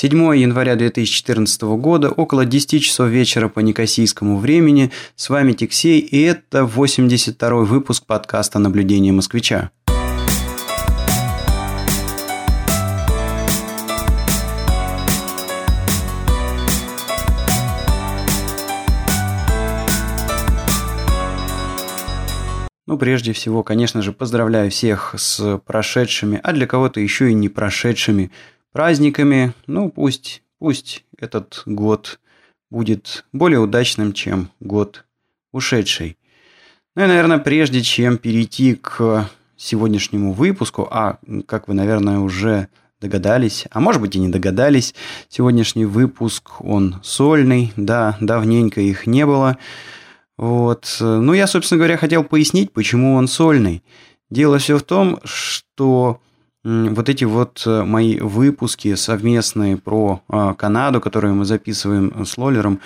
7 января 2014 года, около 10 часов вечера по некосийскому времени. С вами Тиксей, и это 82 выпуск подкаста «Наблюдение москвича». Ну, прежде всего, конечно же, поздравляю всех с прошедшими, а для кого-то еще и не прошедшими праздниками. Ну, пусть, пусть этот год будет более удачным, чем год ушедший. Ну и, наверное, прежде чем перейти к сегодняшнему выпуску, а, как вы, наверное, уже догадались, а может быть и не догадались, сегодняшний выпуск, он сольный, да, давненько их не было – вот. Ну, я, собственно говоря, хотел пояснить, почему он сольный. Дело все в том, что вот эти вот э, мои выпуски совместные про а, Канаду, которые мы записываем с Лоллером,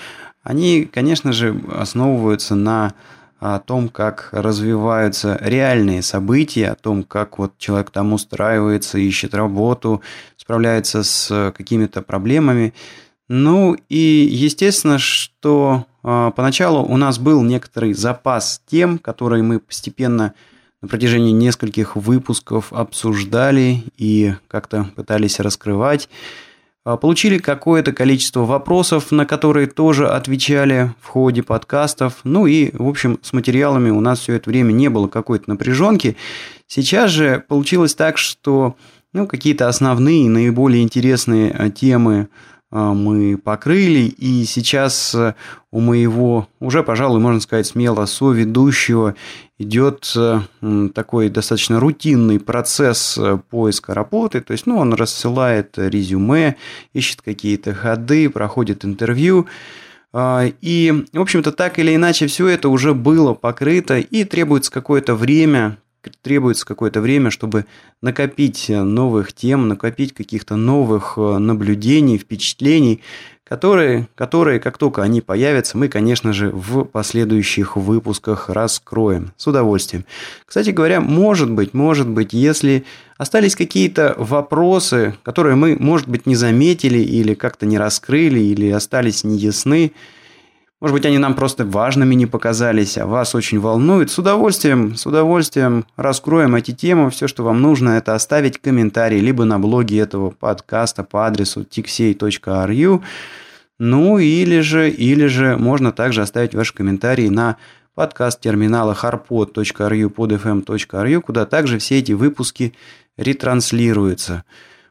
они, конечно же, основываются на о том, как развиваются реальные события, о том, как вот человек там устраивается, ищет работу, справляется с какими-то проблемами. Ну и естественно, что э, поначалу у нас был некоторый запас тем, которые мы постепенно на протяжении нескольких выпусков обсуждали и как-то пытались раскрывать. Э, получили какое-то количество вопросов, на которые тоже отвечали в ходе подкастов. Ну и, в общем, с материалами у нас все это время не было какой-то напряженки. Сейчас же получилось так, что ну, какие-то основные, наиболее интересные э, темы а, мы покрыли, и сейчас э, у моего, уже, пожалуй, можно сказать смело, соведущего идет э, такой достаточно рутинный процесс э, поиска работы, то есть, ну, он рассылает резюме, ищет какие-то ходы, проходит интервью, а, и, в общем-то, так или иначе, все это уже было покрыто, и требуется какое-то время, требуется какое-то время, чтобы накопить э, новых тем, накопить каких-то новых э, наблюдений, впечатлений, которые, которые, как только они появятся, мы, конечно же, в последующих выпусках раскроем с удовольствием. Кстати говоря, может быть, может быть, если остались какие-то вопросы, которые мы, может быть, не заметили или как-то не раскрыли, или остались неясны, может быть, они нам просто важными не показались, а вас очень волнуют. С удовольствием, с удовольствием раскроем эти темы. Все, что вам нужно, это оставить комментарий либо на блоге этого подкаста по адресу tixey.ru, ну или же, или же можно также оставить ваши комментарии на подкаст терминала harpod.ru podfm.ru, куда также все эти выпуски ретранслируются.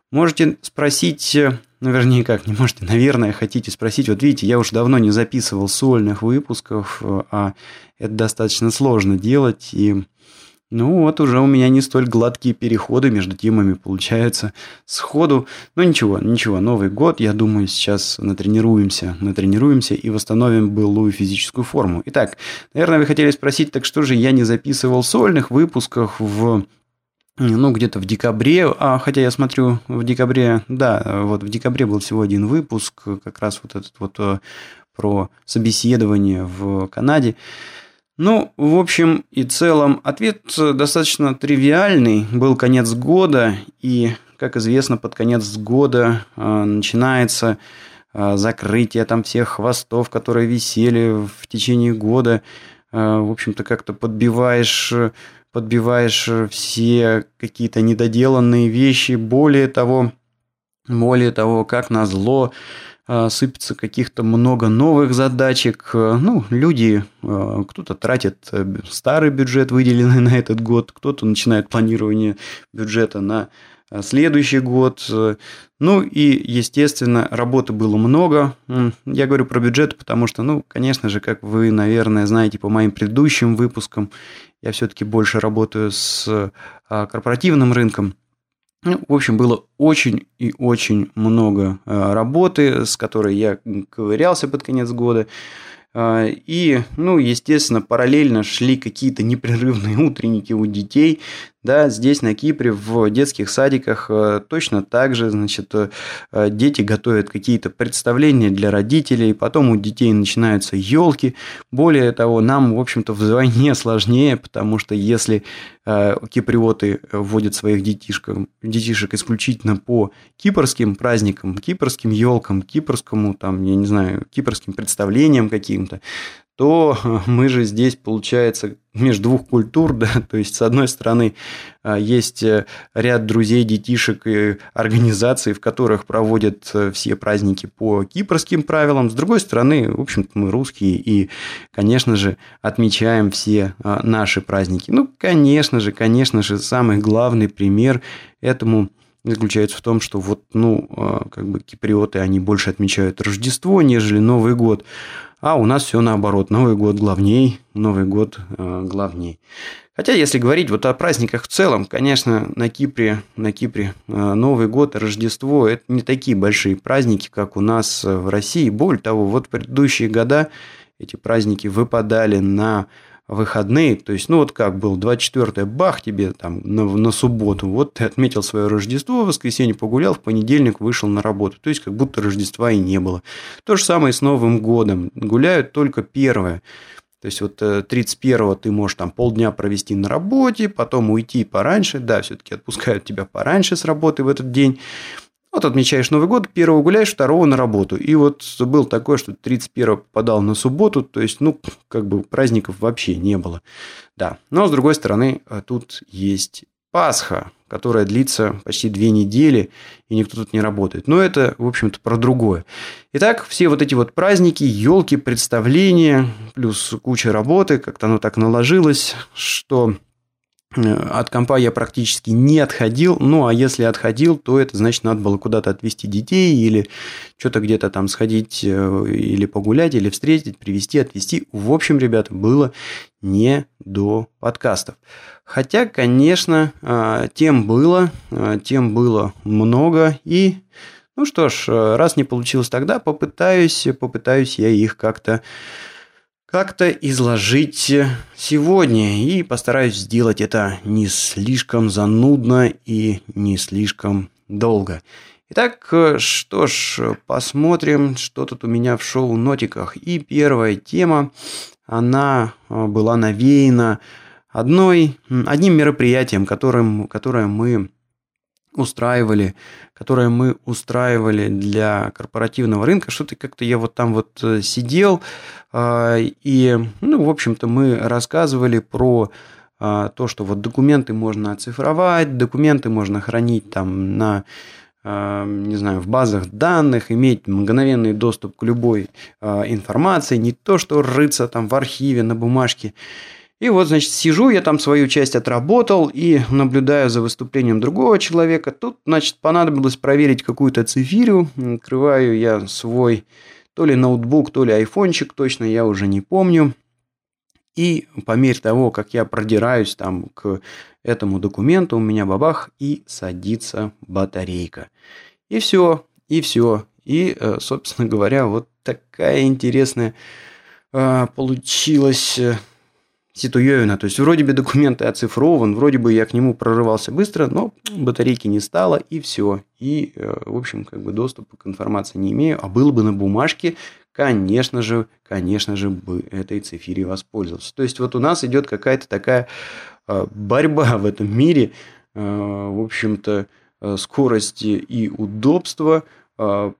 Можете спросить ну, вернее, как, не можете, наверное, хотите спросить. Вот видите, я уже давно не записывал сольных выпусков, а это достаточно сложно делать. И, ну, вот уже у меня не столь гладкие переходы между темами получаются сходу. Но ничего, ничего, Новый год, я думаю, сейчас натренируемся, натренируемся и восстановим былую физическую форму. Итак, наверное, вы хотели спросить, так что же я не записывал сольных выпусков в ну, где-то в декабре, а, хотя я смотрю, в декабре, да, вот в декабре был всего один выпуск, как раз вот этот вот э, про собеседование в Канаде. Ну, в общем и целом, ответ достаточно тривиальный. Был конец года, и, как известно, под конец года э, начинается э, закрытие там всех хвостов, которые висели в течение года. Э, в общем-то, как-то подбиваешь подбиваешь все какие-то недоделанные вещи. Более того, более того, как назло, а, сыпется каких-то много новых задачек. Ну, люди, кто-то тратит э, старый бюджет, выделенный на этот год, кто-то начинает планирование бюджета на следующий год. Ну и, естественно, работы было много. Я говорю про бюджет, потому что, ну, конечно же, как вы, наверное, знаете по моим предыдущим выпускам, я все-таки больше работаю с а, корпоративным рынком. Ну, в общем, было очень и очень много а, работы, с которой я ковырялся под конец года. А, и, ну, естественно, параллельно шли какие-то непрерывные утренники у детей. Да, здесь на Кипре в детских садиках э, точно так же, значит, э, дети готовят какие-то представления для родителей, потом у детей начинаются елки. Более того, нам, в общем-то, вдвойне сложнее, потому что если э, киприоты вводят своих детишек, детишек исключительно по кипрским праздникам, кипрским елкам, кипрскому, там, я не знаю, кипрским представлениям каким-то, то мы же здесь, получается, между двух культур, да, то есть, с одной стороны, а, есть э, ряд друзей, детишек и организаций, в которых проводят э, все праздники по кипрским правилам, с другой стороны, в общем-то, мы русские и, конечно же, отмечаем все а, наши праздники. Ну, конечно же, конечно же, самый главный пример этому заключается в том, что вот, ну, а, как бы киприоты, они больше отмечают Рождество, нежели Новый год. А у нас все наоборот. Новый год главней, Новый год э, главней. Хотя, если говорить вот о праздниках в целом, конечно, на Кипре, на Кипре э, Новый год, Рождество – это не такие большие праздники, как у нас э, в России. Более того, вот в предыдущие года эти праздники выпадали на выходные, то есть, ну вот как был, 24 бах тебе там на, на субботу, вот ты отметил свое Рождество, в воскресенье погулял, в понедельник вышел на работу, то есть как будто Рождества и не было. То же самое с Новым годом, гуляют только первое. То есть вот 31-го э, ты можешь там полдня провести на работе, потом уйти пораньше, да, все-таки отпускают тебя пораньше с работы в этот день, вот отмечаешь Новый год, первого гуляешь, второго на работу. И вот был такое, что 31 попадал на субботу, то есть, ну, как бы праздников вообще не было. Да, но с другой стороны, э, тут есть Пасха, которая длится почти две недели, и никто тут не работает. Но это, в общем-то, про другое. Итак, все вот эти вот праздники, елки, представления, плюс куча работы, как-то оно так наложилось, что от компа я практически не отходил. Ну, а если отходил, то это значит, надо было куда-то отвезти детей или что-то где-то там сходить э, или погулять, или встретить, привезти, отвезти. В общем, ребята, было не до подкастов. Хотя, конечно, э, тем было, тем было много. И, ну что ж, раз не получилось тогда, попытаюсь, попытаюсь я их как-то как-то изложить сегодня и постараюсь сделать это не слишком занудно и не слишком долго. Итак, что ж, посмотрим, что тут у меня в шоу-нотиках. И первая тема, она а, была навеяна одной, одним мероприятием, которым, которое мы устраивали, которое мы устраивали для корпоративного рынка. Что-то как-то я вот там вот э, сидел, а, и, ну, в общем-то, мы рассказывали про а, то, что вот документы можно оцифровать, документы можно хранить там на не знаю, в базах данных, иметь мгновенный доступ к любой информации, не то, что рыться там в архиве на бумажке. И вот, значит, сижу, я там свою часть отработал и наблюдаю за выступлением другого человека. Тут, значит, понадобилось проверить какую-то цифирю. Открываю я свой то ли ноутбук, то ли айфончик, точно я уже не помню. И по мере того, как я продираюсь там к этому документу, у меня бабах и садится батарейка. И все, и все. И, э, собственно говоря, вот такая интересная э, получилась э, Ситуевина. То есть вроде бы документы оцифрован, вроде бы я к нему прорывался быстро, но батарейки не стало и все. И, э, в общем, как бы доступа к информации не имею. А было бы на бумажке, конечно же, конечно же, бы этой цифире воспользовался. То есть вот у нас идет какая-то такая э, борьба в этом мире. Э, в общем-то, скорость и удобство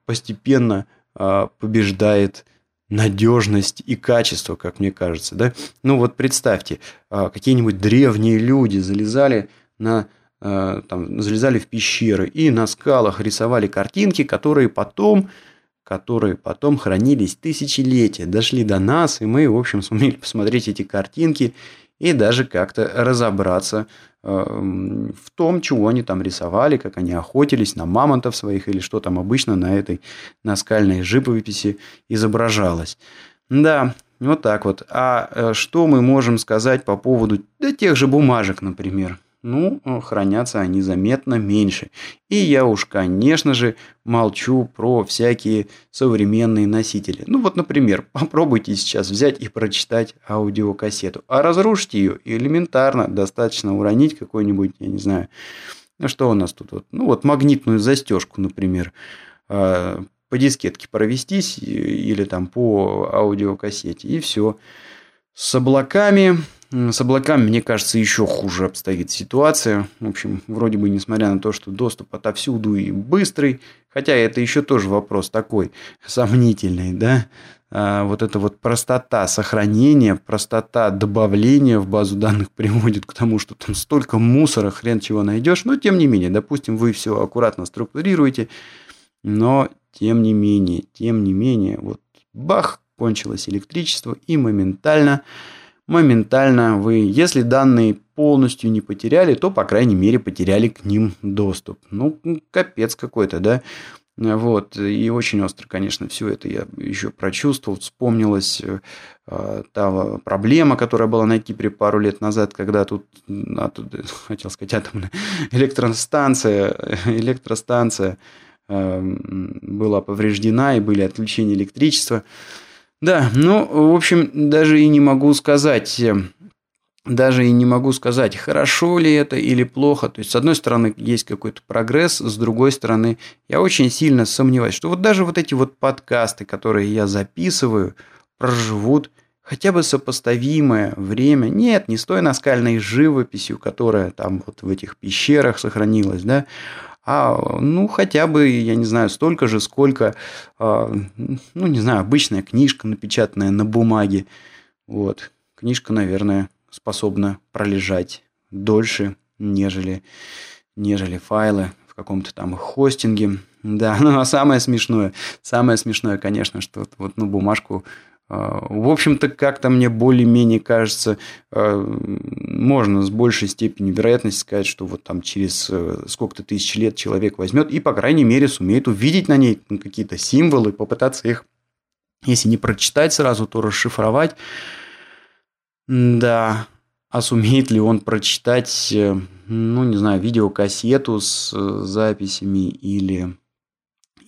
постепенно побеждает надежность и качество, как мне кажется, да? Ну вот представьте, а, какие-нибудь древние люди залезали на а, там, залезали в пещеры и на скалах рисовали картинки, которые потом, которые потом хранились тысячелетия, дошли до нас, и мы, в общем, сумели посмотреть эти картинки и даже как-то разобраться в том, чего они там рисовали, как они охотились на мамонтов своих или что там обычно на этой наскальной живописи изображалось. Да, вот так вот. А э, что мы можем сказать по поводу да, тех же бумажек, например? Ну, хранятся они заметно меньше. И я уж, конечно же, молчу про всякие современные носители. Ну вот, например, попробуйте сейчас взять и прочитать аудиокассету. А разрушить ее элементарно, достаточно уронить какой-нибудь, я не знаю, ну что у нас тут? Ну вот магнитную застежку, например, а, по дискетке провестись или там по аудиокассете, и все. С облаками с облаками, мне кажется, еще хуже обстоит ситуация. В общем, вроде бы, несмотря на то, что доступ отовсюду и быстрый, хотя это еще тоже вопрос такой сомнительный, да, а вот эта вот простота сохранения, простота добавления в базу данных приводит к тому, что там столько мусора, хрен чего найдешь. Но тем не менее, допустим, вы все аккуратно структурируете, но тем не менее, тем не менее, вот бах, кончилось электричество и моментально моментально вы, если данные полностью не потеряли, то, по крайней мере, потеряли к ним доступ. Ну, капец какой-то, да? Вот, и очень остро, конечно, все это я еще прочувствовал, вспомнилась э, та проблема, которая была на Кипре пару лет назад, когда тут, а, хотел сказать, атомная электростанция, электростанция э, была повреждена и были отключения электричества. Да, ну, в общем, даже и не могу сказать, э, даже и не могу сказать, хорошо ли это или плохо. То есть, с одной стороны, есть какой-то прогресс, с другой стороны, я очень сильно сомневаюсь, что вот даже вот эти вот подкасты, которые я записываю, проживут хотя бы сопоставимое время. Нет, не с той наскальной живописью, которая там вот в этих пещерах сохранилась, да, а ну хотя бы, я не знаю, столько же, сколько, а, ну не знаю, обычная книжка, напечатанная на бумаге. Вот. Книжка, наверное, способна пролежать дольше, нежели, нежели файлы в каком-то там хостинге. Да, ну а самое смешное, самое смешное, конечно, что вот ну, бумажку в общем-то, как-то мне более-менее кажется, а, можно с большей степенью вероятности сказать, что вот там через э, сколько-то тысяч лет человек возьмет и, по крайней мере, сумеет увидеть на ней какие-то символы, попытаться их, если не прочитать сразу, то расшифровать. Да, а сумеет ли он прочитать, э, ну, не знаю, видеокассету с э, записями или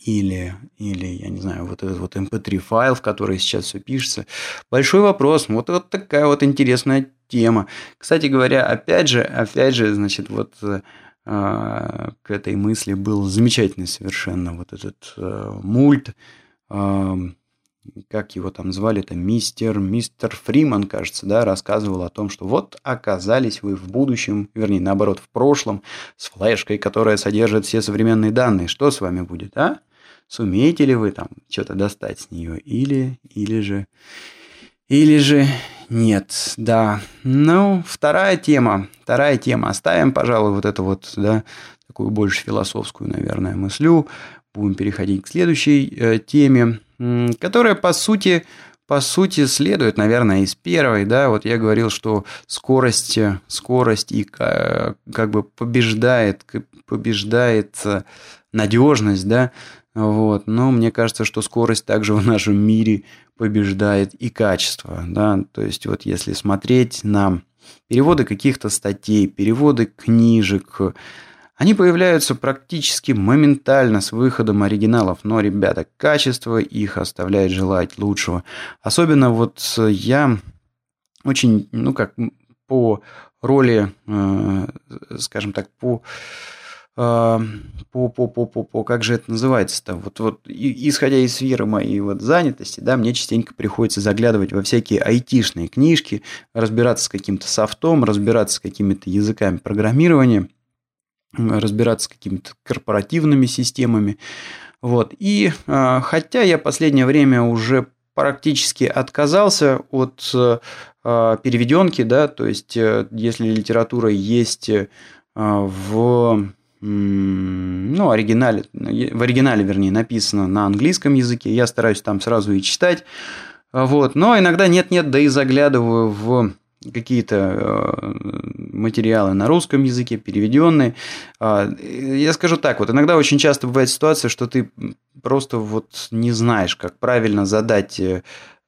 или, или, я не знаю, вот этот вот mp3 файл, в который сейчас все пишется. Большой вопрос. Вот, вот такая вот интересная тема. Кстати говоря, опять же, опять же, значит, вот э, к этой мысли был замечательный совершенно вот этот э, мульт, э, как его там звали, это мистер, мистер Фриман, кажется, да, рассказывал о том, что вот оказались вы в будущем, вернее, наоборот, в прошлом, с флешкой, которая содержит все современные данные. Что с вами будет, а? Сумеете ли вы там что-то достать с нее? Или, или же... Или же нет, да. Ну, вторая тема. Вторая тема. Оставим, пожалуй, вот эту вот, да, такую больше философскую, наверное, мыслю. Будем переходить к следующей э, теме, которая, по сути, по сути, следует, наверное, из первой, да, вот я говорил, что скорость, скорость и как бы побеждает, побеждает надежность, да, вот. Но мне кажется, что скорость также в нашем мире побеждает и качество. Да? То есть вот если смотреть на переводы каких-то статей, переводы книжек, они появляются практически моментально с выходом оригиналов, но, ребята, качество их оставляет желать лучшего. Особенно вот я очень, ну как, по роли, э, скажем так, по по, по, по, по, по, как же это называется-то, вот, вот, исходя из сферы моей вот занятости, да, мне частенько приходится заглядывать во всякие айтишные книжки, разбираться с каким-то софтом, разбираться с какими-то языками программирования, разбираться с какими-то корпоративными системами, вот, и а, хотя я последнее время уже практически отказался от а, переведенки, да, то есть э, если литература есть а, в ну, оригинале, в оригинале, вернее, написано на английском языке. Я стараюсь там сразу и читать. Вот. Но иногда нет-нет, да и заглядываю в какие-то э, материалы на русском языке, переведенные. А, я скажу так, вот иногда очень часто бывает ситуация, что ты просто вот не знаешь, как правильно задать э,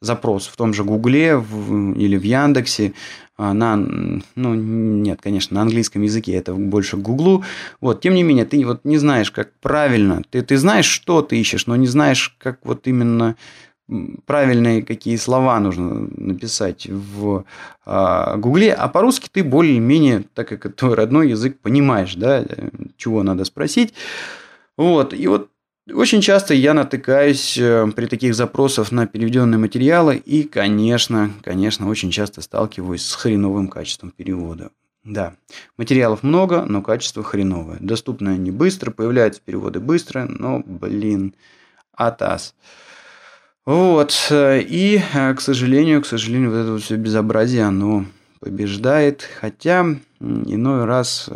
запрос в том же Гугле или в Яндексе, а, на, ну, нет, конечно, на английском языке это больше к Гуглу. Вот, тем не менее, ты вот не знаешь, как правильно, ты, ты знаешь, что ты ищешь, но не знаешь, как вот именно правильные какие слова нужно написать в э, Гугле, а по-русски ты более-менее, так как это твой родной язык, понимаешь, да, э, чего надо спросить. Вот, и вот очень часто я натыкаюсь э, при таких запросах на переведенные материалы и, конечно, конечно, очень часто сталкиваюсь с хреновым качеством перевода. Да, материалов много, но качество хреновое. Доступно они быстро, появляются переводы быстро, но, блин, атас. Вот, э, и, э, к сожалению, к сожалению, вот это вот все безобразие, оно побеждает, хотя иной раз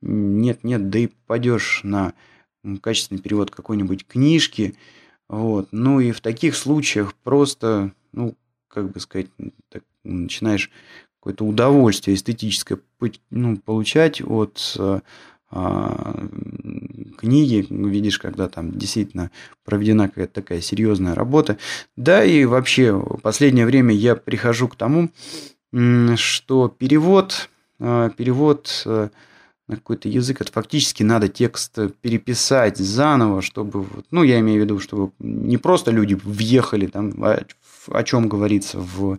нет-нет, да и попадешь на качественный перевод какой-нибудь книжки. Вот. Ну и в таких случаях просто, ну, как бы сказать, так, начинаешь какое-то удовольствие эстетическое ну, получать от а, книги, видишь, когда там действительно проведена какая-то такая серьезная работа. Да и вообще, в последнее время я прихожу к тому, что перевод, а, перевод а, на какой-то язык, это фактически надо текст переписать заново, чтобы, ну, я имею в виду, чтобы не просто люди въехали там, о, о чем говорится в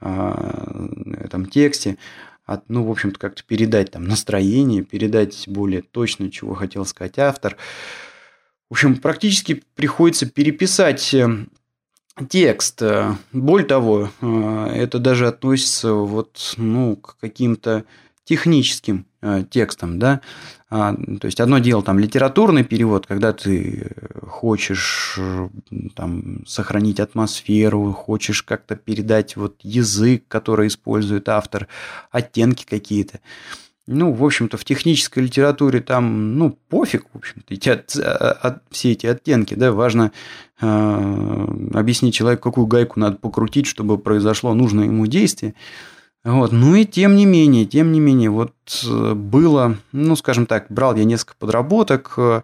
а, этом тексте, а, ну, в общем-то, как-то передать там настроение, передать более точно, чего хотел сказать автор. В общем, практически приходится переписать э, текст. Более того, э, это даже относится вот, ну, к каким-то техническим э, текстом, да, а, то есть одно дело там литературный перевод, когда ты хочешь э, там сохранить атмосферу, хочешь как-то передать вот язык, который использует автор, оттенки какие-то. Ну, в общем-то, в технической литературе там, ну, пофиг, в общем-то, эти от, от, все эти оттенки, да, важно э, объяснить человеку, какую гайку надо покрутить, чтобы произошло нужное ему действие. Вот. Ну и тем не менее, тем не менее, вот э, было, ну, скажем так, брал я несколько подработок, э,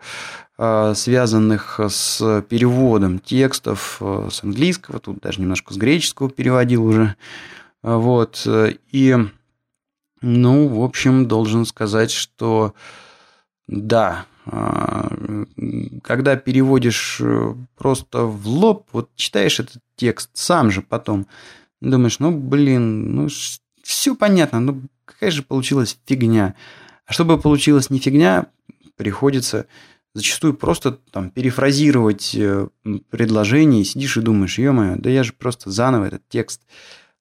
э, связанных с переводом текстов с английского, тут даже немножко с греческого переводил уже. Вот. И, ну, в общем, должен сказать, что да, когда переводишь просто в лоб, вот читаешь этот текст сам же потом, думаешь, ну, блин, ну, все понятно, ну какая же получилась фигня. А чтобы получилась не фигня, приходится зачастую просто там перефразировать э, предложение, сидишь и думаешь, ё-моё, да я же просто заново этот текст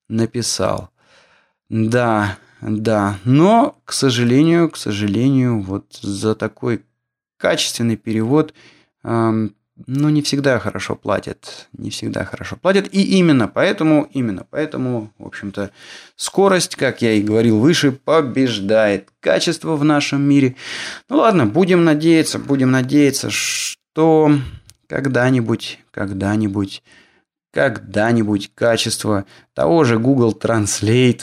написал. Да, да, но, к сожалению, к сожалению, вот за такой качественный перевод эм, но не всегда хорошо платят. Не всегда хорошо платят. И именно поэтому, именно поэтому, в общем-то, скорость, как я и говорил выше, побеждает качество в нашем мире. Ну ладно, будем надеяться, будем надеяться, что когда-нибудь, когда-нибудь, когда-нибудь качество того же Google Translate,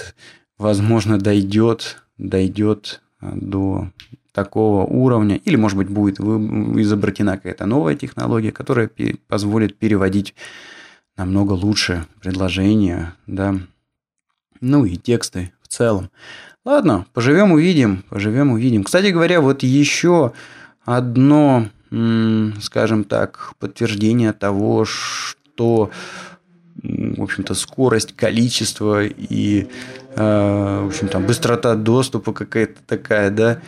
возможно, дойдет, дойдет до такого уровня, или, может быть, будет изобретена какая-то новая технология, которая позволит переводить намного лучше предложения, да, ну и тексты в целом. Ладно, поживем увидим, поживем увидим. Кстати говоря, вот еще одно, скажем так, подтверждение того, что в общем-то, скорость, количество и, э, в общем, там, быстрота доступа какая-то такая, да,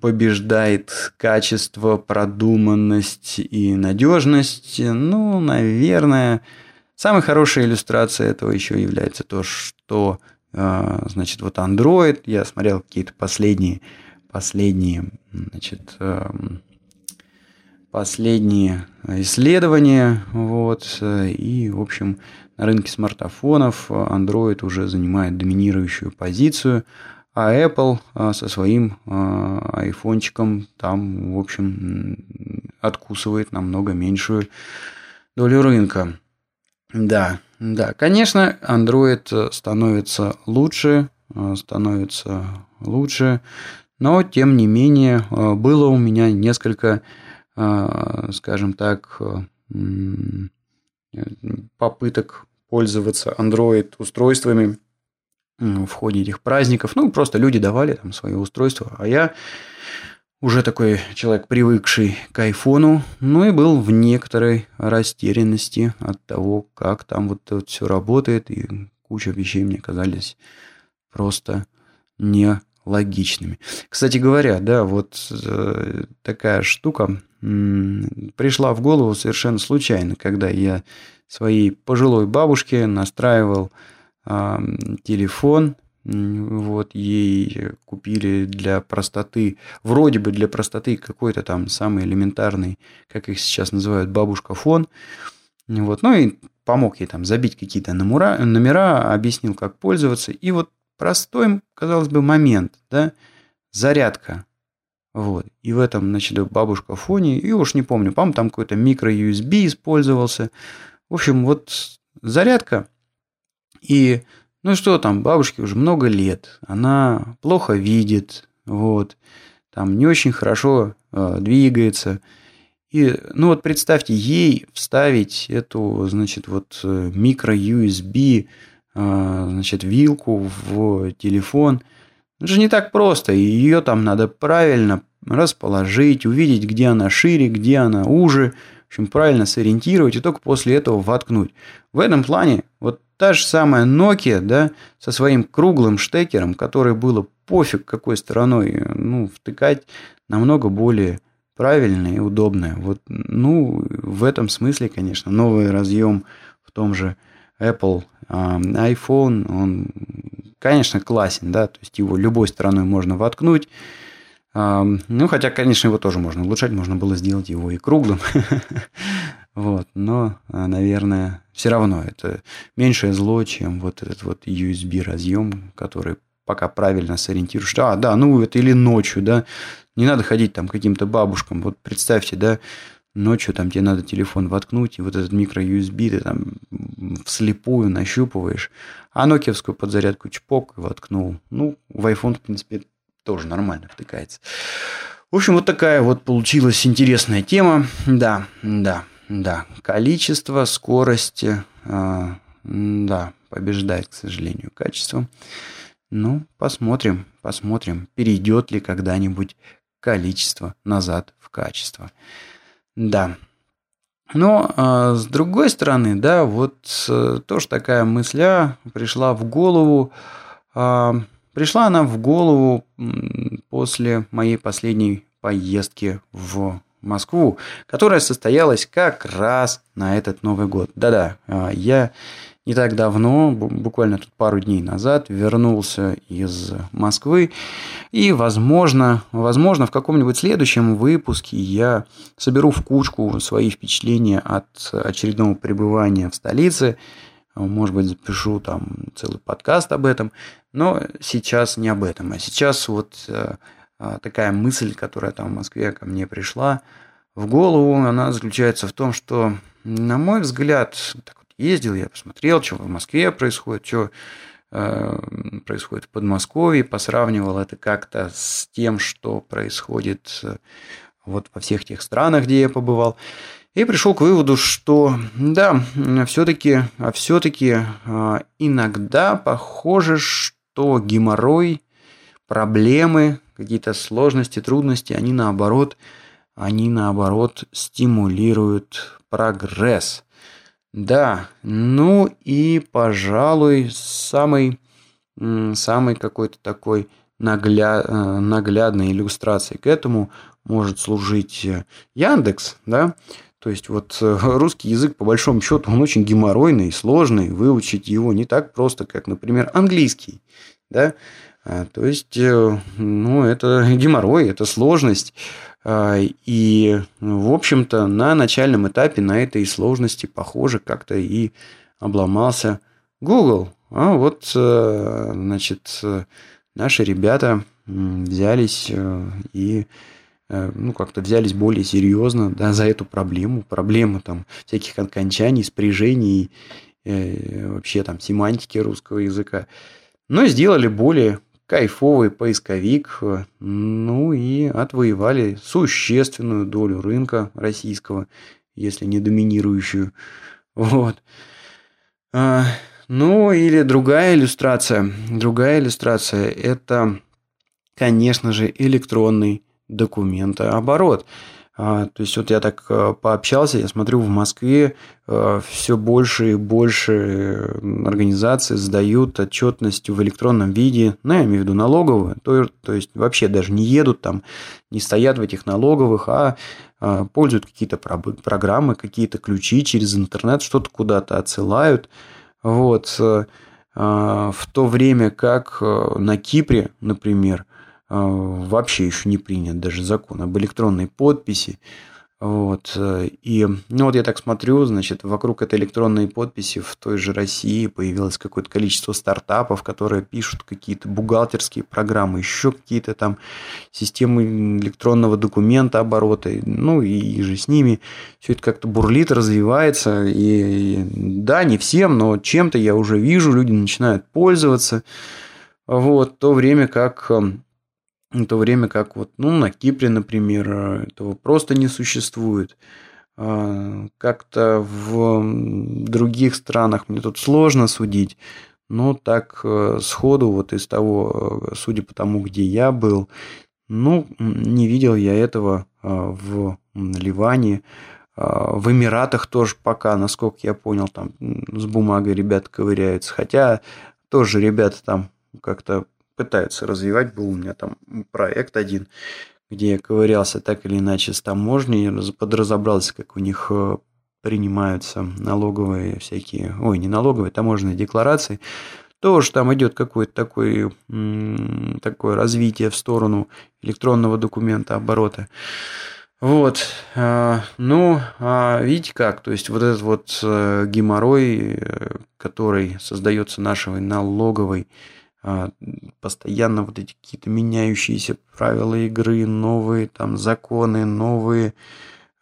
побеждает качество, продуманность и надежность. Ну, наверное, самой хорошей иллюстрацией этого еще является то, что, а, значит, вот Android, я смотрел какие-то последние, последние, значит, последние исследования, вот, и, в общем, на рынке смартфонов Android уже занимает доминирующую позицию – а Apple а, со своим а, айфончиком там, в общем, откусывает намного меньшую долю рынка. Да, да, конечно, Android становится лучше, а, становится лучше, но тем не менее было у меня несколько, скажем так, попыток пользоваться Android-устройствами в ходе этих праздников. Ну, просто люди давали там свои устройства, а я уже такой человек, привыкший к айфону, ну и был в некоторой растерянности от того, как там вот это все работает, и куча вещей мне казались просто нелогичными. Кстати говоря, да, вот э, такая штука м- пришла в голову совершенно случайно, когда я своей пожилой бабушке настраивал э, телефон вот, ей купили для простоты, вроде бы для простоты какой-то там самый элементарный, как их сейчас называют, бабушка-фон. Вот, ну и помог ей там забить какие-то номера, номера, объяснил, как пользоваться. И вот простой, казалось бы, момент, да, зарядка. Вот. И в этом, значит, бабушка фоне, и уж не помню, по там какой-то микро-USB использовался. В общем, вот зарядка. И ну что там, бабушке уже много лет, она плохо видит, вот, там не очень хорошо э, двигается. И, ну вот представьте, ей вставить эту, значит, вот микро-USB, э, значит, вилку в телефон. Это же не так просто. Ее там надо правильно расположить, увидеть, где она шире, где она уже, общем, правильно сориентировать и только после этого воткнуть. В этом плане вот Та же самая Nokia, да, со своим круглым штекером, который было пофиг какой стороной, ну, втыкать намного более правильное и удобное. Вот, ну, в этом смысле, конечно, новый разъем в том же Apple iPhone, он, конечно, классен, да, то есть его любой стороной можно воткнуть. Ну, хотя, конечно, его тоже можно улучшать, можно было сделать его и круглым. Вот, но, а, наверное, все равно это меньшее зло, чем вот этот вот USB разъем, который пока правильно сориентируешь. А, да, ну это или ночью, да. Не надо ходить там каким-то бабушкам. Вот представьте, да, ночью там тебе надо телефон воткнуть, и вот этот микро-USB ты там вслепую нащупываешь. А нокиевскую подзарядку чпок воткнул. Ну, в iPhone, в принципе, тоже нормально втыкается. В общем, вот такая вот получилась интересная тема. Да, да. Да, количество, скорость, э, да, побеждает, к сожалению, качество. Ну, посмотрим, посмотрим, перейдет ли когда-нибудь количество назад в качество. Да. Но э, с другой стороны, да, вот э, тоже такая мысля пришла в голову. Э, пришла она в голову после моей последней поездки в Москву, которая состоялась как раз на этот Новый год. Да-да, а, я не так давно, буквально тут пару дней назад, вернулся из Москвы. И, возможно, возможно, в каком-нибудь следующем выпуске я соберу в кучку свои впечатления от очередного пребывания в столице. Может быть, запишу там целый подкаст об этом. Но сейчас не об этом. А сейчас вот э, а, такая мысль, которая там в Москве ко мне пришла в голову, она заключается в том, что, на мой взгляд, так вот ездил я, посмотрел, что в Москве происходит, что э, происходит в Подмосковье, посравнивал это как-то с тем, что происходит э, вот во всех тех странах, где я побывал. И пришел к выводу, что да, все-таки, а все-таки э, иногда похоже, что геморрой, проблемы, какие-то сложности, трудности, они наоборот, они наоборот стимулируют прогресс. Да, ну и, пожалуй, самый, самый какой-то такой. Э, наглядной иллюстрацией к этому может служить Яндекс, да, то есть вот э, русский язык, по большому счету, он очень геморройный, сложный, выучить его не так просто, как, например, английский, да, а, то есть, э, ну, это геморрой, это сложность. А, и, в общем-то, на начальном этапе на этой сложности, похоже, как-то и обломался Google. А вот, э, значит, наши ребята взялись и ну, как-то взялись более серьезно да, за эту проблему, проблему там всяких окончаний, спряжений, вообще там семантики русского языка, но сделали более кайфовый поисковик, ну и отвоевали существенную долю рынка российского, если не доминирующую. Вот. А, ну, или другая иллюстрация. Другая иллюстрация – это, конечно же, электронный документооборот. А, то есть вот я так э, пообщался, я смотрю, в Москве э, все больше и больше организаций сдают отчетность в электронном виде, ну, я имею в виду налоговую, то, то есть вообще даже не едут там, не стоят в этих налоговых, а, а пользуют какие-то программы, какие-то ключи через интернет, что-то куда-то отсылают. Вот. Э, а, в то время как на Кипре, например, вообще еще не принят даже закон об электронной подписи. Вот. Э, и ну вот я так смотрю, значит, вокруг этой электронной подписи в той же России появилось какое-то количество стартапов, которые пишут какие-то бухгалтерские программы, еще какие-то там системы электронного документа оборота, ну и, и же с ними все это как-то бурлит, развивается. И, и да, не всем, но чем-то я уже вижу, люди начинают пользоваться. Вот, в то время как эм, в то время как вот, ну, на Кипре, например, этого просто не существует. А, как-то в других странах мне тут сложно судить, но так э, сходу вот из того, э, судя по тому, где я был, ну, не видел я этого а, в Ливане. А, в Эмиратах тоже пока, насколько я понял, там с бумагой ребята ковыряются. Хотя тоже ребята там как-то пытаются развивать. Был у меня там проект один, где я ковырялся так или иначе с таможней, подразобрался, как у них э, принимаются налоговые всякие, ой, не налоговые, таможенные декларации, тоже там идет какое-то такое, такое развитие в сторону электронного документа оборота. Вот, а, ну, а видите как, то есть вот этот вот э, геморрой, э, который создается нашей налоговой постоянно вот эти какие-то меняющиеся правила игры, новые там законы, новые,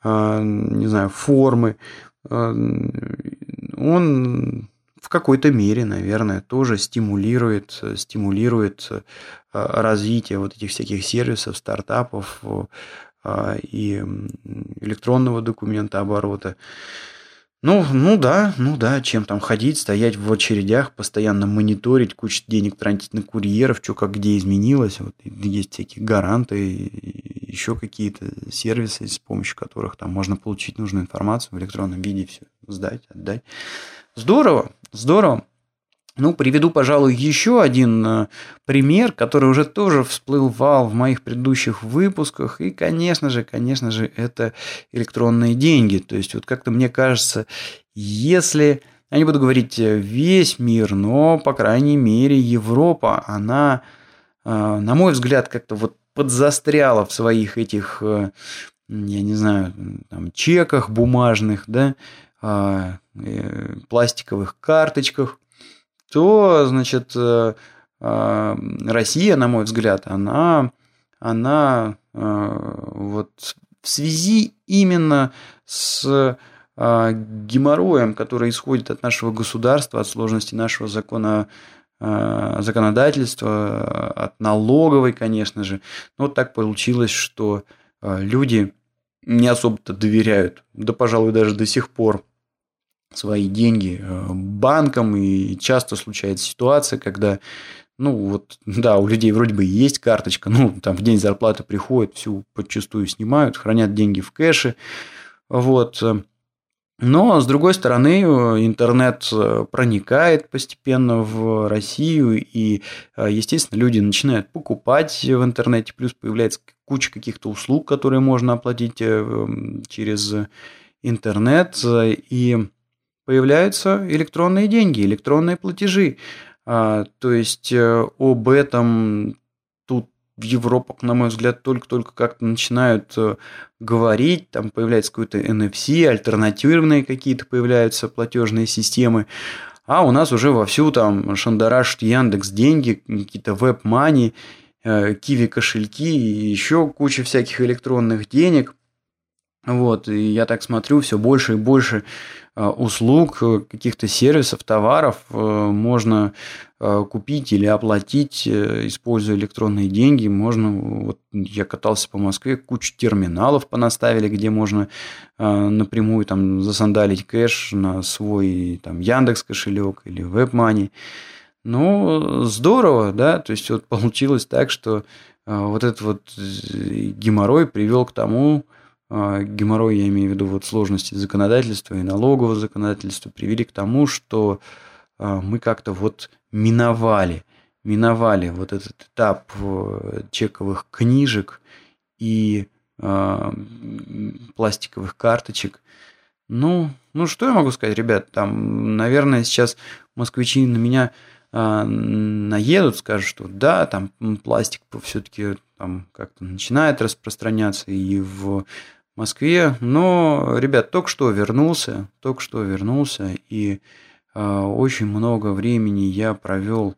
а, не знаю, формы. А, он в какой-то мере, наверное, тоже стимулирует, стимулирует развитие вот этих всяких сервисов, стартапов и электронного документа оборота. Ну, ну да, ну да, чем там ходить, стоять в очередях, постоянно мониторить, кучу денег тратить на курьеров, что как где изменилось. Вот есть всякие гаранты, еще какие-то сервисы, с помощью которых там можно получить нужную информацию в электронном виде, все сдать, отдать. Здорово, здорово. Ну, приведу, пожалуй, еще один э, пример, который уже тоже всплывал в моих предыдущих выпусках. И, конечно же, конечно же, это электронные деньги. То есть, вот как-то мне кажется, если, я не буду говорить э, весь мир, но, по крайней мере, Европа, она, э, на мой взгляд, как-то вот подзастряла в своих этих, я не знаю, там, чеках бумажных, да, пластиковых карточках – то, значит, э, а, Россия, на мой взгляд, она, она э, вот в связи именно с а, геморроем, который исходит от нашего государства, от сложности нашего закона, а, законодательства, от налоговой, конечно же. Но вот так получилось, что люди не особо-то доверяют, да, пожалуй, даже до сих пор свои деньги э, банкам, и часто случается ситуация, когда ну, вот, да, у людей вроде бы есть карточка, ну, там в день зарплаты приходит, всю подчастую снимают, хранят деньги в кэше, вот. Но, с другой стороны, интернет проникает постепенно в Россию, и, естественно, люди начинают покупать в интернете, плюс появляется куча каких-то услуг, которые можно оплатить э, через интернет, и появляются электронные деньги, электронные платежи. А, то есть э, об этом тут в Европах, на мой взгляд, только-только как-то начинают э, говорить, там появляется какой-то NFC, альтернативные какие-то появляются платежные системы, а у нас уже вовсю там шандарашит Яндекс деньги, какие-то веб-мани, киви кошельки и еще куча всяких электронных денег. Вот, и я так смотрю, все больше и больше э, услуг, э, каких-то сервисов, товаров э, можно купить или оплатить, используя электронные деньги. Можно, вот я катался по Москве, кучу терминалов понаставили, где можно напрямую там засандалить кэш на свой там Яндекс кошелек или WebMoney. Ну, здорово, да, то есть вот получилось так, что вот этот вот геморрой привел к тому, геморрой, я имею в виду вот сложности законодательства и налогового законодательства, привели к тому, что а, мы как-то вот миновали, миновали вот этот этап э, чековых книжек и э, пластиковых карточек. Ну, ну, что я могу сказать, ребят, там, наверное, сейчас москвичи на меня э, наедут, скажут, что да, там пластик все-таки там как-то начинает распространяться и в Москве. Но, ребят, только что вернулся, только что вернулся, и э, очень много времени я провел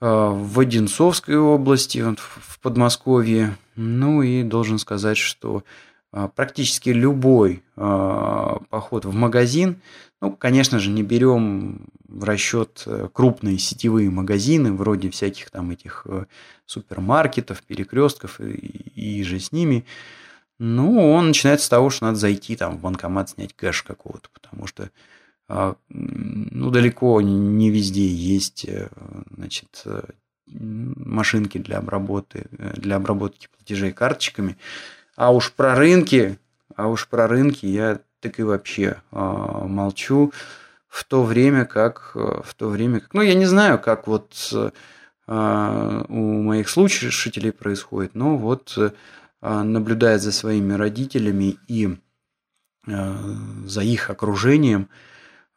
э, в Одинцовской области, вот, в Подмосковье. Ну и должен сказать, что э, практически любой э, поход в магазин, ну, конечно же, не берем в расчет крупные сетевые магазины, вроде всяких там этих супермаркетов, перекрестков и, и же с ними. Ну, он начинает с того, что надо зайти там в банкомат, снять кэш какого-то, потому что а, ну, далеко не везде есть э, значит, э, машинки для, обработки, э, для обработки платежей карточками. А уж про рынки, а уж про рынки я так и вообще а, молчу в то время как в то время как ну я не знаю как вот а, у моих слушателей происходит но вот а, наблюдает за своими родителями и а, за их окружением.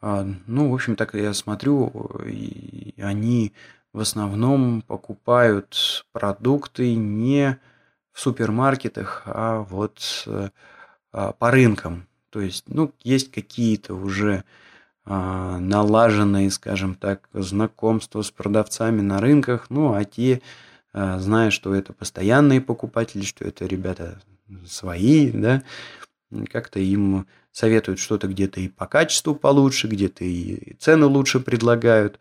А, ну, в общем, так я смотрю, и они в основном покупают продукты не в супермаркетах, а вот по рынкам. То есть, ну, есть какие-то уже налаженные, скажем так, знакомства с продавцами на рынках, ну, а те а, зная, что это постоянные покупатели, что это ребята свои, да, как-то им советуют что-то где-то и по качеству получше, где-то и цены лучше предлагают.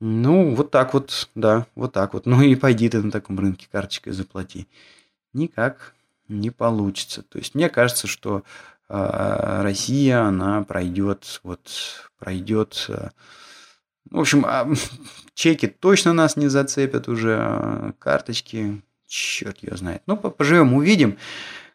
Ну, вот так вот, да, вот так вот. Ну и пойди ты на таком рынке карточкой заплати. Никак не получится. То есть мне кажется, что э, Россия, она пройдет, вот пройдет э, в общем, а, чеки точно нас не зацепят уже, а карточки, черт ее знает. Ну, поживем, увидим.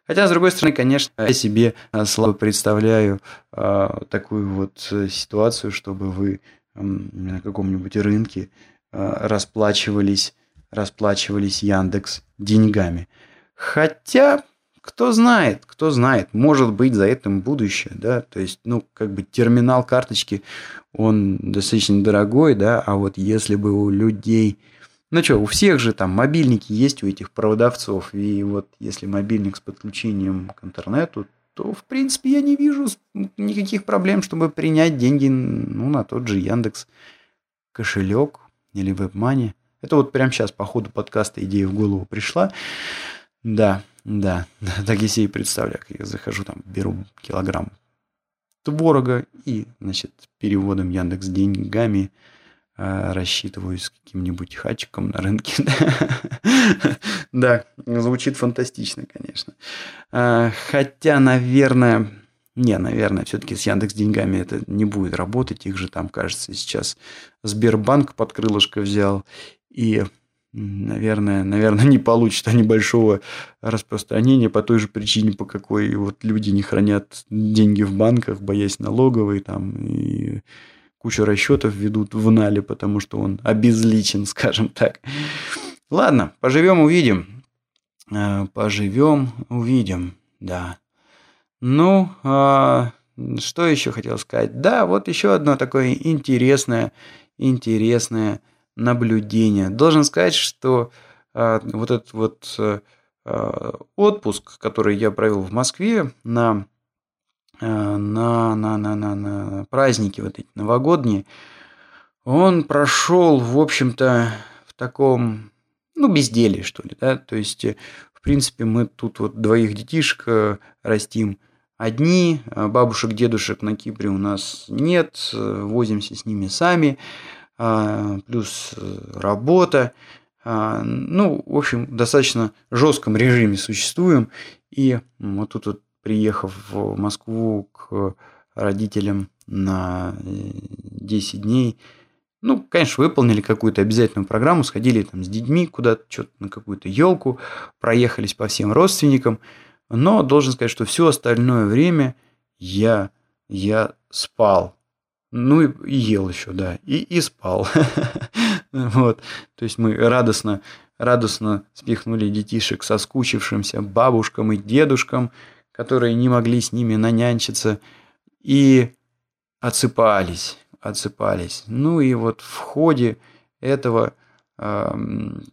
Хотя, с другой стороны, конечно, я себе а, слабо представляю такую вот э, ситуацию, чтобы вы на каком-нибудь рынке расплачивались, расплачивались Яндекс деньгами. Хотя, кто знает, кто знает, может быть за этим будущее, да, то есть, ну, как бы терминал карточки, он достаточно дорогой, да, а вот если бы у людей, ну что, у всех же там мобильники есть у этих продавцов, и вот если мобильник с подключением к интернету, то, в принципе, я не вижу никаких проблем, чтобы принять деньги, ну, на тот же Яндекс. Кошелек или WebMoney. Это вот прямо сейчас по ходу подкаста идея в голову пришла. Да, да, так я себе и представляю, как я захожу, там, беру килограмм творога и, значит, переводом Яндекс деньгами э, рассчитываюсь с каким-нибудь хачиком на рынке. Да, звучит фантастично, конечно. Э, хотя, наверное, не, наверное, все-таки с Яндекс деньгами это не будет работать. Их же там, кажется, сейчас Сбербанк под крылышко взял. И наверное, наверное, не получат они большого распространения по той же причине, по какой вот люди не хранят деньги в банках, боясь налоговой там и кучу расчетов ведут в нале, потому что он обезличен, скажем так. Ладно, поживем, увидим. Э, поживем, увидим, да. Ну, а, что еще хотел сказать? Да, вот еще одно такое интересное, интересное наблюдения. Должен сказать, что э, вот этот вот э, отпуск, который я провел в Москве на, э, на, на, на, на, на праздники вот эти новогодние, он прошел, в общем-то, в таком, ну, безделии, что ли, да, то есть, в принципе, мы тут вот двоих детишек растим, одни, бабушек, дедушек на Кипре у нас нет, возимся с ними сами, плюс работа. Ну, в общем, достаточно жестком режиме существуем. И вот тут вот, приехав в Москву к родителям на 10 дней, ну, конечно, выполнили какую-то обязательную программу, сходили там с детьми куда-то, что-то на какую-то елку, проехались по всем родственникам. Но должен сказать, что все остальное время я, я спал. Ну и, ел еще, да, и, и спал. Вот. То есть мы радостно, радостно спихнули детишек со скучившимся бабушкам и дедушкам, которые не могли с ними нанянчиться, и отсыпались отсыпались. Ну и вот в ходе этого э,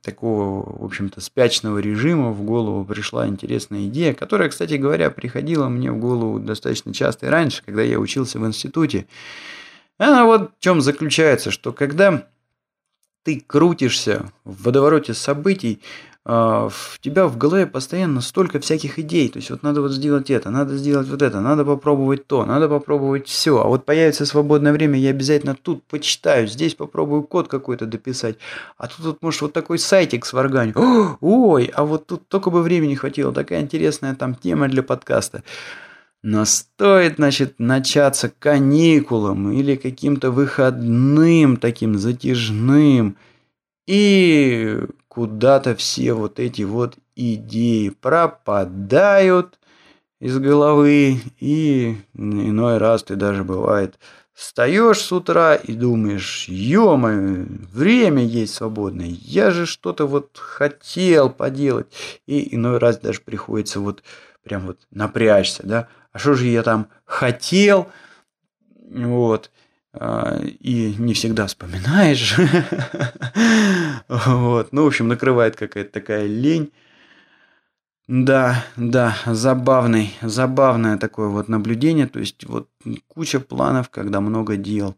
такого, в общем-то, спячного режима в голову пришла интересная идея, которая, кстати говоря, приходила мне в голову достаточно часто и раньше, когда я учился в институте. Она вот в чем заключается, что когда ты крутишься в водовороте событий, а, в тебя в голове постоянно столько всяких идей. То есть вот надо вот сделать это, надо сделать вот это, надо попробовать то, надо попробовать все. А вот появится свободное время, я обязательно тут почитаю, здесь попробую код какой-то дописать. А тут, тут может вот такой сайтик сварганю. Ой, а вот тут только бы времени хватило, такая интересная там тема для подкаста. Но стоит, значит, начаться каникулам или каким-то выходным таким затяжным, и куда-то все вот эти вот идеи пропадают из головы, и иной раз ты даже бывает встаешь с утра и думаешь, ё время есть свободное, я же что-то вот хотел поделать, и иной раз даже приходится вот прям вот напрячься, да, а что же я там хотел, вот, а, и не всегда вспоминаешь. Вот. Ну, в общем, накрывает какая-то такая лень. Да, да, забавный, забавное такое вот наблюдение. То есть вот куча планов, когда много дел.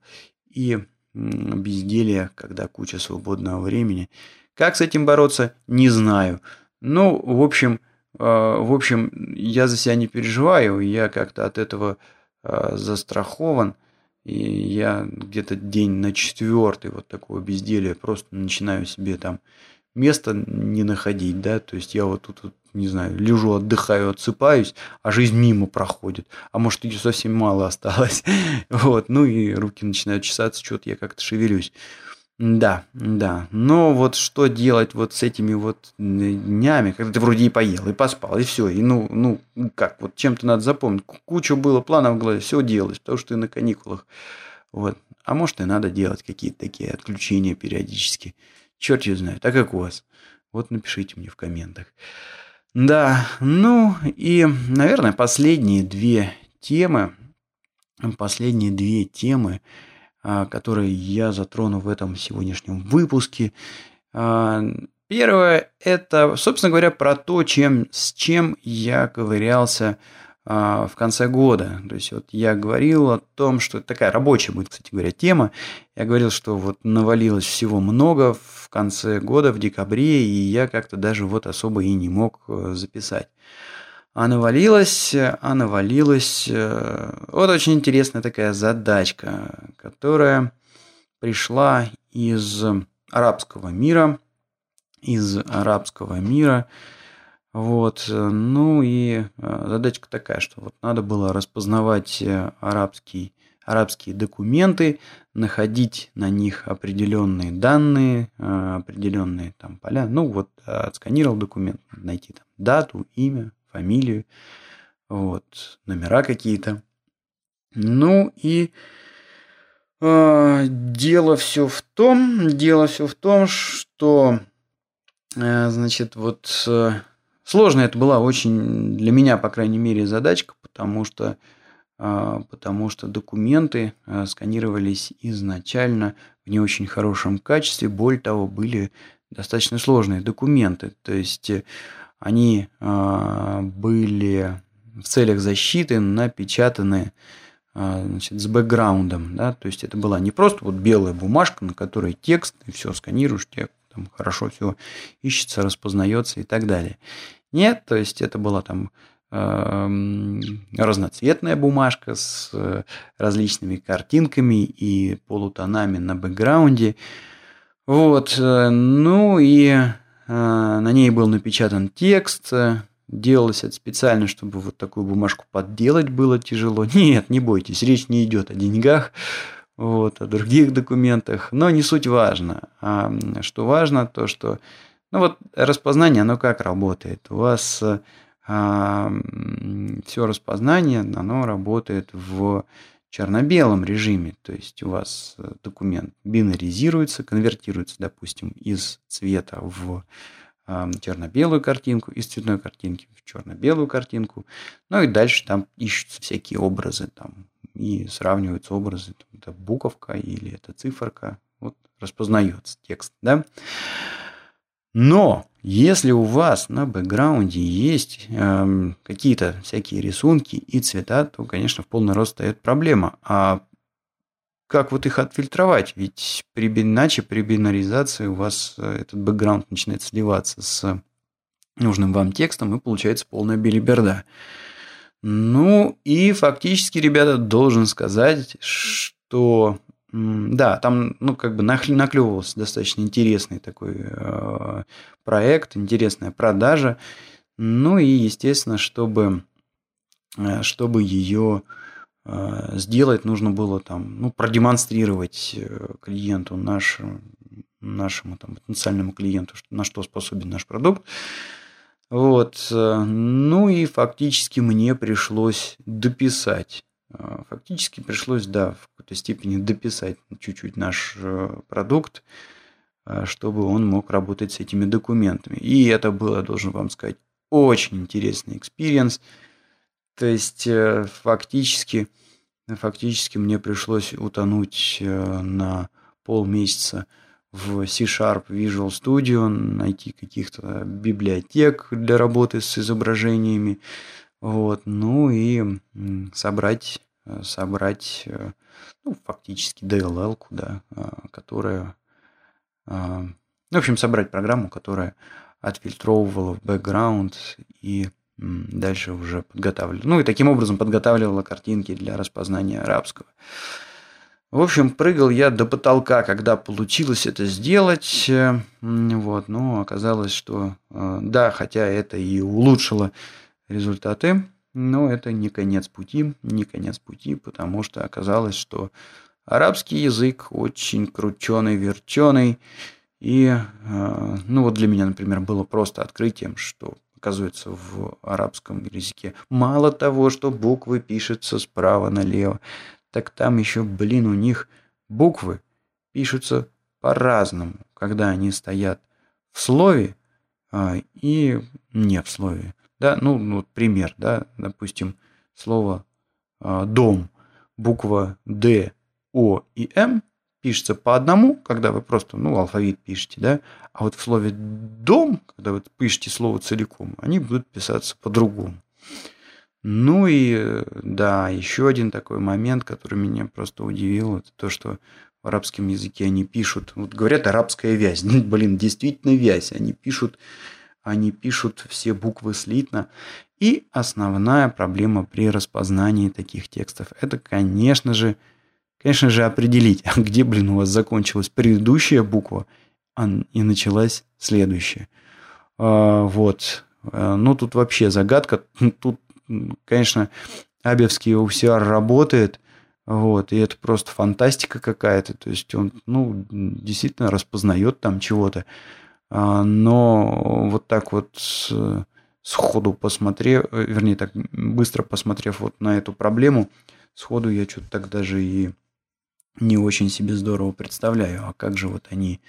И безделье, когда куча свободного времени. Как с этим бороться, не знаю. Ну, в общем, в общем, я за себя не переживаю, я как-то от этого а, застрахован. И я где-то день на четвертый вот такого безделия просто начинаю себе там место не находить, да, то есть я вот тут, вот, не знаю, лежу, отдыхаю, отсыпаюсь, а жизнь мимо проходит, а может ее совсем мало осталось, вот, ну и руки начинают чесаться, что-то я как-то шевелюсь. Да, да. Но вот что делать вот с этими вот днями, когда ты вроде и поел, и поспал, и все. И ну, ну как, вот чем-то надо запомнить. Куча было планов в голове, все делать, потому что ты на каникулах. Вот. А может и надо делать какие-то такие отключения периодически. Черт ее знает. А как у вас? Вот напишите мне в комментах. Да, ну и, наверное, последние две темы, последние две темы, которые я затрону в этом сегодняшнем выпуске. А, первое – это, собственно говоря, про то, чем, с чем я ковырялся а, в конце года. То есть вот я говорил о том, что такая рабочая будет, кстати говоря, тема. Я говорил, что вот навалилось всего много в конце года, в декабре, и я как-то даже вот особо и не мог э, записать. А навалилось, а навалилось. Э, вот очень интересная такая задачка, которая пришла из арабского мира, из арабского мира. Вот, ну и э, задачка такая, что вот надо было распознавать э, арабский, арабские документы, находить на них определенные данные, определенные там поля. Ну вот, отсканировал документ, найти там дату, имя, фамилию, вот, номера какие-то. Ну и э, дело все в том, дело все в том, что, э, значит, вот э, сложно это была очень для меня, по крайней мере, задачка, потому что э, потому что документы э, сканировались изначально в не очень хорошем качестве, более того, были достаточно сложные документы, то есть они а, были в целях защиты напечатаны а, значит, с бэкграундом, да, то есть это была не просто вот белая бумажка, на которой текст, и все, сканируешь, текст, там хорошо все ищется, распознается и так далее. Нет, то есть это была там разноцветная бумажка с различными картинками и полутонами на бэкграунде. Вот, ну и на ней был напечатан текст, Делалось это специально, чтобы вот такую бумажку подделать было тяжело. Нет, не бойтесь, речь не идет о деньгах, вот, о других документах, но не суть важно. А что важно, то что, ну вот распознание, оно как работает? У вас а, все распознание, оно работает в черно-белом режиме, то есть у вас документ бинаризируется, конвертируется, допустим, из цвета в черно-белую картинку, из цветной картинки в черно-белую картинку. Ну и дальше там ищутся всякие образы там и сравниваются образы. Там, это буковка или это циферка. Вот распознается текст, да. Но если у вас на бэкграунде есть э, какие-то всякие рисунки и цвета, то, конечно, в полный рост стоит проблема. А как вот их отфильтровать? Ведь при, иначе при бинаризации у вас э, этот бэкграунд начинает сливаться с нужным вам текстом, и получается полная билиберда. Ну, и фактически, ребята, должен сказать, что да, там, ну, как бы наклевывался достаточно интересный такой э, проект, интересная продажа. Ну и, естественно, чтобы, э, чтобы ее Э, сделать нужно было там, ну, продемонстрировать э, клиенту, наш, нашему там, потенциальному клиенту, на что способен наш продукт. Вот. Э, ну и фактически мне пришлось дописать. Фактически пришлось, да, в какой-то степени дописать чуть-чуть наш продукт, чтобы он мог работать с этими документами. И это было, должен вам сказать, очень интересный experience. То есть э, фактически, фактически мне пришлось утонуть э, на полмесяца в C-Sharp Visual Studio, найти каких-то библиотек для работы с изображениями, вот, ну и собрать, э, собрать, ну, фактически DLL, да, которая, в общем, собрать программу, которая отфильтровывала бэкграунд и дальше уже подготавливали. Ну и таким образом подготавливала картинки для распознания арабского. В общем, прыгал я до потолка, когда получилось это сделать. Э, вот, но оказалось, что э, да, хотя это и улучшило результаты, но это не конец пути, не конец пути, потому что оказалось, что арабский язык очень крученый, верченый. И, э, ну вот для меня, например, было просто открытием, что оказывается, в арабском языке. Мало того, что буквы пишутся справа налево, так там еще, блин, у них буквы пишутся по-разному, когда они стоят в слове а, и не в слове. Да, ну, ну пример, да, допустим, слово а, дом, буква Д, О и М пишется по одному, когда вы просто, ну, алфавит пишете, да, а вот в слове «дом», когда вы пишете слово целиком, они будут писаться по-другому. Ну и, да, еще один такой момент, который меня просто удивил, это то, что в арабском языке они пишут, вот говорят арабская вязь, ну, блин, действительно вязь, они пишут, они пишут все буквы слитно. И основная проблема при распознании таких текстов, это, конечно же, Конечно же, определить, а где, блин, у вас закончилась предыдущая буква и началась следующая. А, вот. А, ну, тут вообще загадка. Тут, конечно, Абевский OCR работает, вот, и это просто фантастика какая-то. То есть он, ну, действительно распознает там чего-то. А, но вот так вот сходу посмотрев, вернее, так быстро посмотрев вот на эту проблему, сходу я что-то так даже и не очень себе здорово представляю, а как же вот они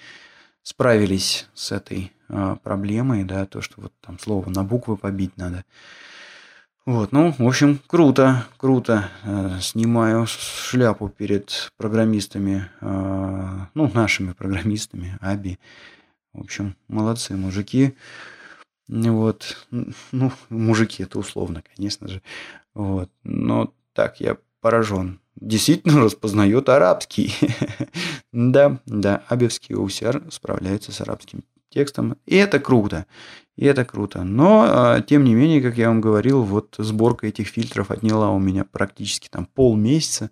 справились с этой а, проблемой, да, то, что вот там слово на буквы побить надо. Вот, ну, в общем, круто, круто. Э, снимаю шляпу перед программистами, э, ну, нашими программистами, Аби. В общем, молодцы мужики. Вот, ну, мужики это условно, конечно же. Вот, но так, я поражен действительно распознает арабский. да, да, абевский OCR справляется с арабским текстом. И это круто. И это круто. Но, а, тем не менее, как я вам говорил, вот сборка этих фильтров отняла у меня практически там полмесяца.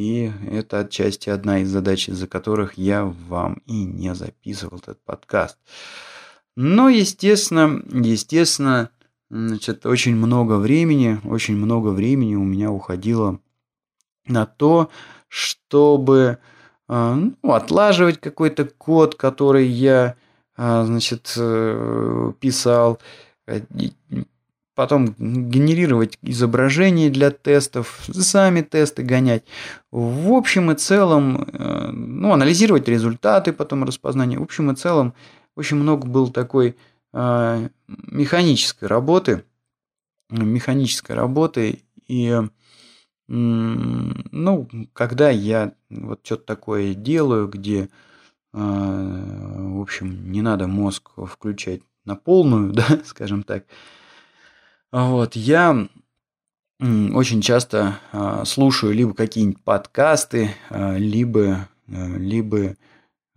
И это отчасти одна из задач, из-за которых я вам и не записывал этот подкаст. Но, естественно, естественно, значит, очень много времени, очень много времени у меня уходило на то, чтобы а, ну, отлаживать какой-то код, который я, а, значит, э, писал, э, потом генерировать изображения для тестов, сами тесты гонять. В общем и целом, э, ну, анализировать результаты потом распознания. В общем и целом, очень много было такой механической работы, механической работы, и ну, когда я вот что-то такое делаю, где, а, в общем, не надо мозг включать на полную, да, скажем так, вот, я очень часто а, слушаю либо какие-нибудь подкасты, а, либо, либо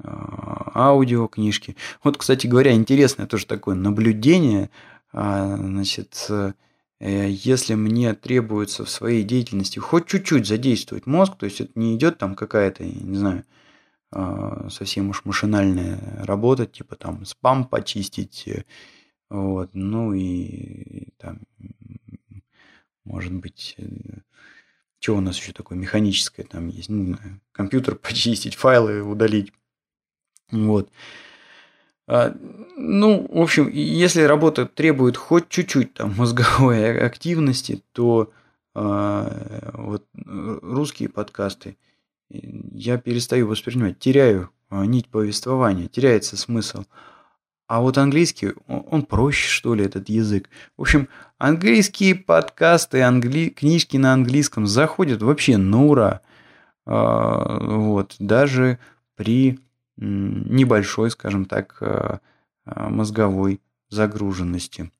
аудиокнижки. Вот, кстати говоря, интересное тоже такое наблюдение, значит, Э, если мне требуется в своей деятельности хоть чуть-чуть задействовать мозг, то есть это не идет там какая-то, не знаю, а, совсем уж машинальная работа, типа там спам почистить, э, вот, ну и там, может быть, э, что у нас еще такое механическое там есть, не знаю, компьютер почистить, файлы удалить, вот. А, ну, в общем, если работа требует хоть чуть-чуть там мозговой активности, то э, вот русские подкасты я перестаю воспринимать, теряю а, нить повествования, теряется смысл. А вот английский, он, он проще, что ли, этот язык. В общем, английские подкасты, англи... книжки на английском заходят вообще на ура. Э, вот, даже при небольшой, скажем так, э, э, мозговой загруженности.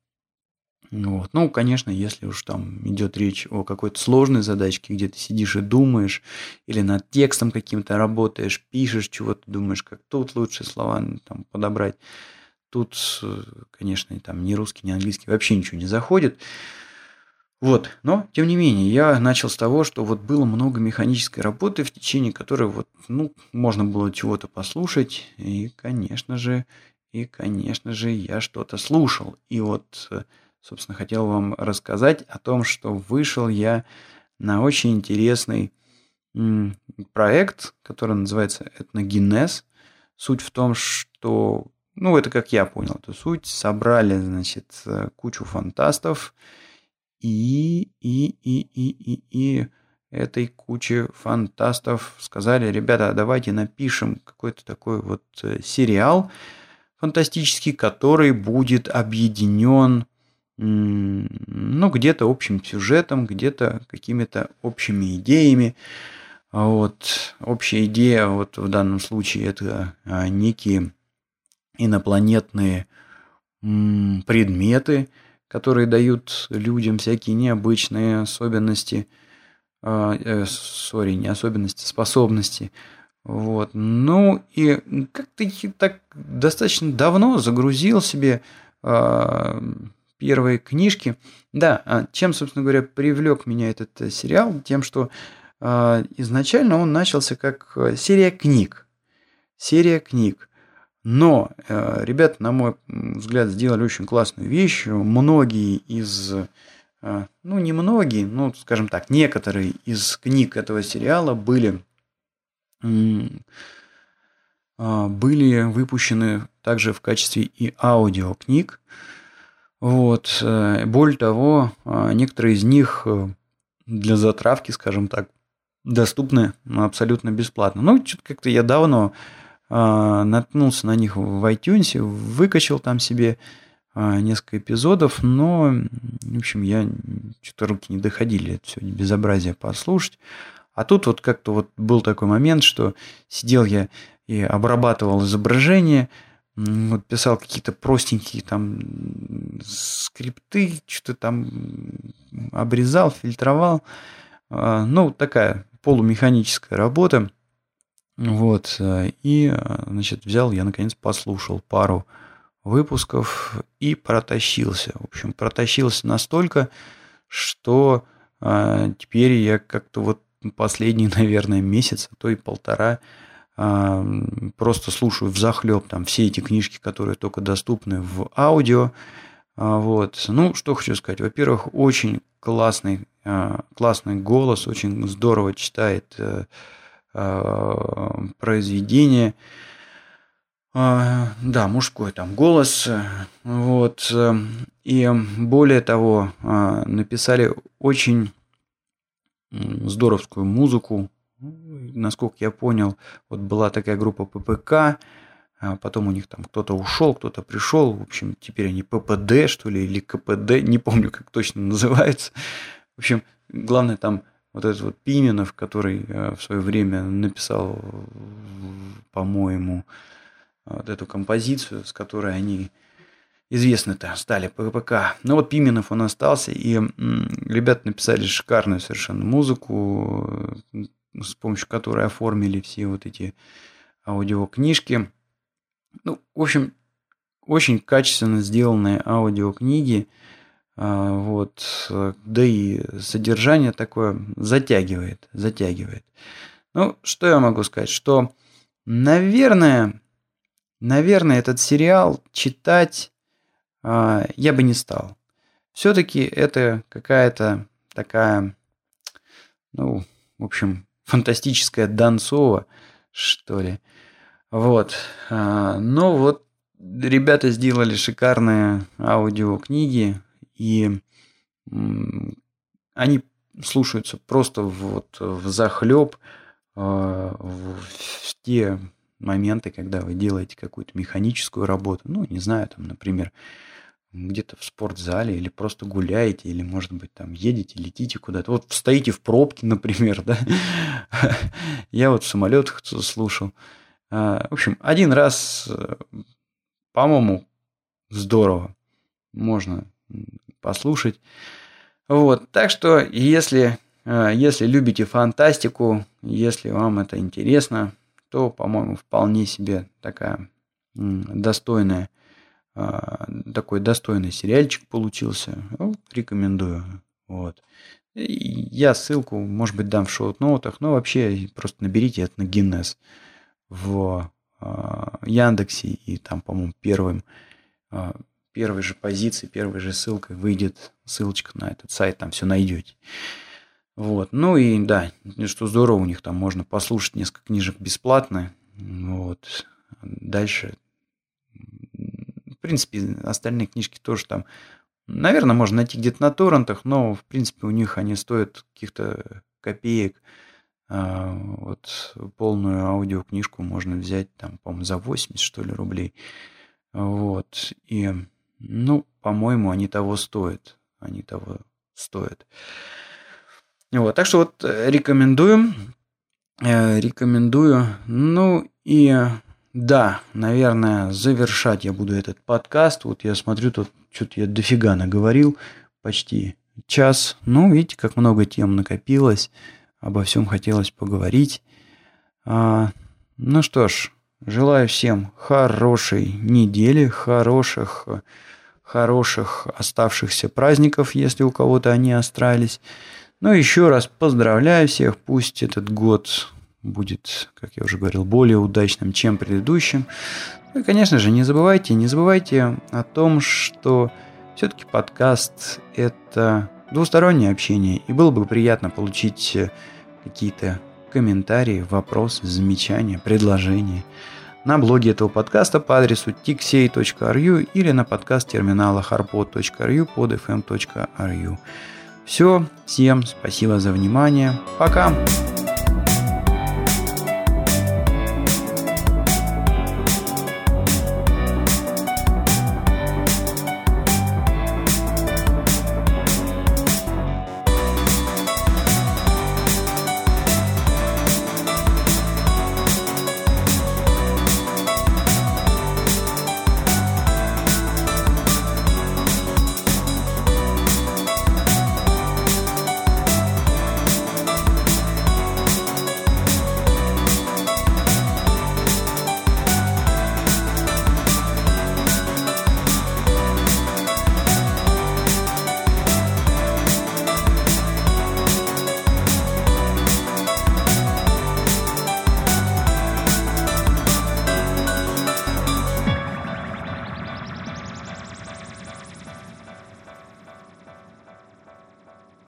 Вот. Ну, конечно, если уж там идет речь о какой-то сложной задачке, где ты сидишь и думаешь, или над текстом каким-то работаешь, пишешь чего-то, думаешь, как тут лучше слова там, подобрать. Тут, э, конечно, там ни русский, ни английский вообще ничего не заходит. Вот, но, тем не менее, я начал с того, что вот было много механической работы, в течение которой вот, ну, можно было чего-то послушать, и, конечно же, и, конечно же, я что-то слушал. И вот, собственно, хотел вам рассказать о том, что вышел я на очень интересный проект, который называется «Этногенез». Суть в том, что, ну, это как я понял эту суть, собрали, значит, кучу фантастов, и, и, и, и, и, и этой куче фантастов сказали, ребята, давайте напишем какой-то такой вот э, сериал фантастический, который будет объединен ну, где-то общим сюжетом, где-то какими-то общими идеями. Вот. Общая идея вот в данном случае это а, некие инопланетные предметы, которые дают людям всякие необычные особенности, а, э, сори, не особенности, способности. Вот. Ну и как-то так достаточно давно загрузил себе э, первые книжки. Да, а чем, собственно говоря, привлек меня этот э, сериал? Тем, что э, изначально он начался как э, серия книг. Серия книг. Но э, ребята, на мой взгляд, сделали очень классную вещь. Многие из, э, ну не многие, ну скажем так, некоторые из книг этого сериала были, э, были выпущены также в качестве и аудиокниг. Вот. Более того, некоторые из них для затравки, скажем так, доступны абсолютно бесплатно. Ну, что-то как-то я давно а, наткнулся на них в iTunes, выкачал там себе а, несколько эпизодов, но, в общем, я что-то руки не доходили это все безобразие послушать. А тут вот как-то вот был такой момент, что сидел я и обрабатывал изображение, вот писал какие-то простенькие там скрипты, что-то там обрезал, фильтровал. А, ну, такая полумеханическая работа. Вот, э, и, э, значит, взял я, наконец, послушал пару выпусков и протащился. В общем, протащился настолько, что э, теперь я как-то вот последний, наверное, месяц, а то и полтора э, просто слушаю в захлеб там все эти книжки, которые только доступны в аудио. Э, вот. Ну, что хочу сказать. Во-первых, очень классный, э, классный голос, очень здорово читает произведение. А, да, мужской там голос. Вот. И более того, написали очень здоровскую музыку. Насколько я понял, вот была такая группа ППК, а потом у них там кто-то ушел, кто-то пришел. В общем, теперь они ППД, что ли, или КПД, не помню, как точно называется. В общем, главное там вот этот вот Пименов, который в свое время написал, по-моему, вот эту композицию, с которой они известны-то стали ППК. Но вот Пименов он остался, и ребята написали шикарную совершенно музыку, с помощью которой оформили все вот эти аудиокнижки. Ну, в общем, очень качественно сделанные аудиокниги. А, вот, да и содержание такое затягивает, затягивает. Ну, что я могу сказать, что, наверное, Наверное, этот сериал читать э, я бы не стал. Все-таки это какая-то такая, ну, в общем, фантастическая Донцова, что ли. Вот. А, но вот ребята сделали шикарные аудиокниги, и они слушаются просто вот в захлеб, а, в те моменты, когда вы делаете какую-то механическую работу, ну, не знаю, там, например, где-то в спортзале или просто гуляете, или, может быть, там едете, летите куда-то. Вот стоите в пробке, например, да. Я вот в самолетах слушал. А, в общем, один раз, э, по-моему, здорово. Можно послушать. Вот, так что, если, э, если любите фантастику, если вам это интересно, то, по-моему, вполне себе такая достойная, а, такой достойный сериальчик получился. Рекомендую. Вот. Я ссылку, может быть, дам в шоу-ноутах, но вообще просто наберите это на Гиннес в а, Яндексе и там, по-моему, первым, первой же позиции, первой же ссылкой выйдет ссылочка на этот сайт, там все найдете. Вот. Ну и да, что здорово, у них там можно послушать несколько книжек бесплатно. Вот. Дальше, в принципе, остальные книжки тоже там, наверное, можно найти где-то на торрентах, но, в принципе, у них они стоят каких-то копеек. А, вот полную аудиокнижку можно взять там, по-моему, за 80, что ли, рублей. Вот. И, ну, по-моему, они того стоят. Они того стоят. Вот, так что вот э, рекомендую. Э, рекомендую. Ну и да, наверное, завершать я буду этот подкаст. Вот я смотрю, тут что-то я дофига наговорил. Почти час. Ну, видите, как много тем накопилось. Обо всем хотелось поговорить. А, ну что ж, желаю всем хорошей недели, хороших, хороших оставшихся праздников, если у кого-то они остались. Ну, еще раз поздравляю всех. Пусть этот год будет, как я уже говорил, более удачным, чем предыдущим. Ну и, конечно же, не забывайте, не забывайте о том, что все-таки подкаст – это двустороннее общение, и было бы приятно получить какие-то комментарии, вопросы, замечания, предложения на блоге этого подкаста по адресу tixey.ru или на подкаст терминала harpod.ru под fm.ru. Все, всем спасибо за внимание. Пока!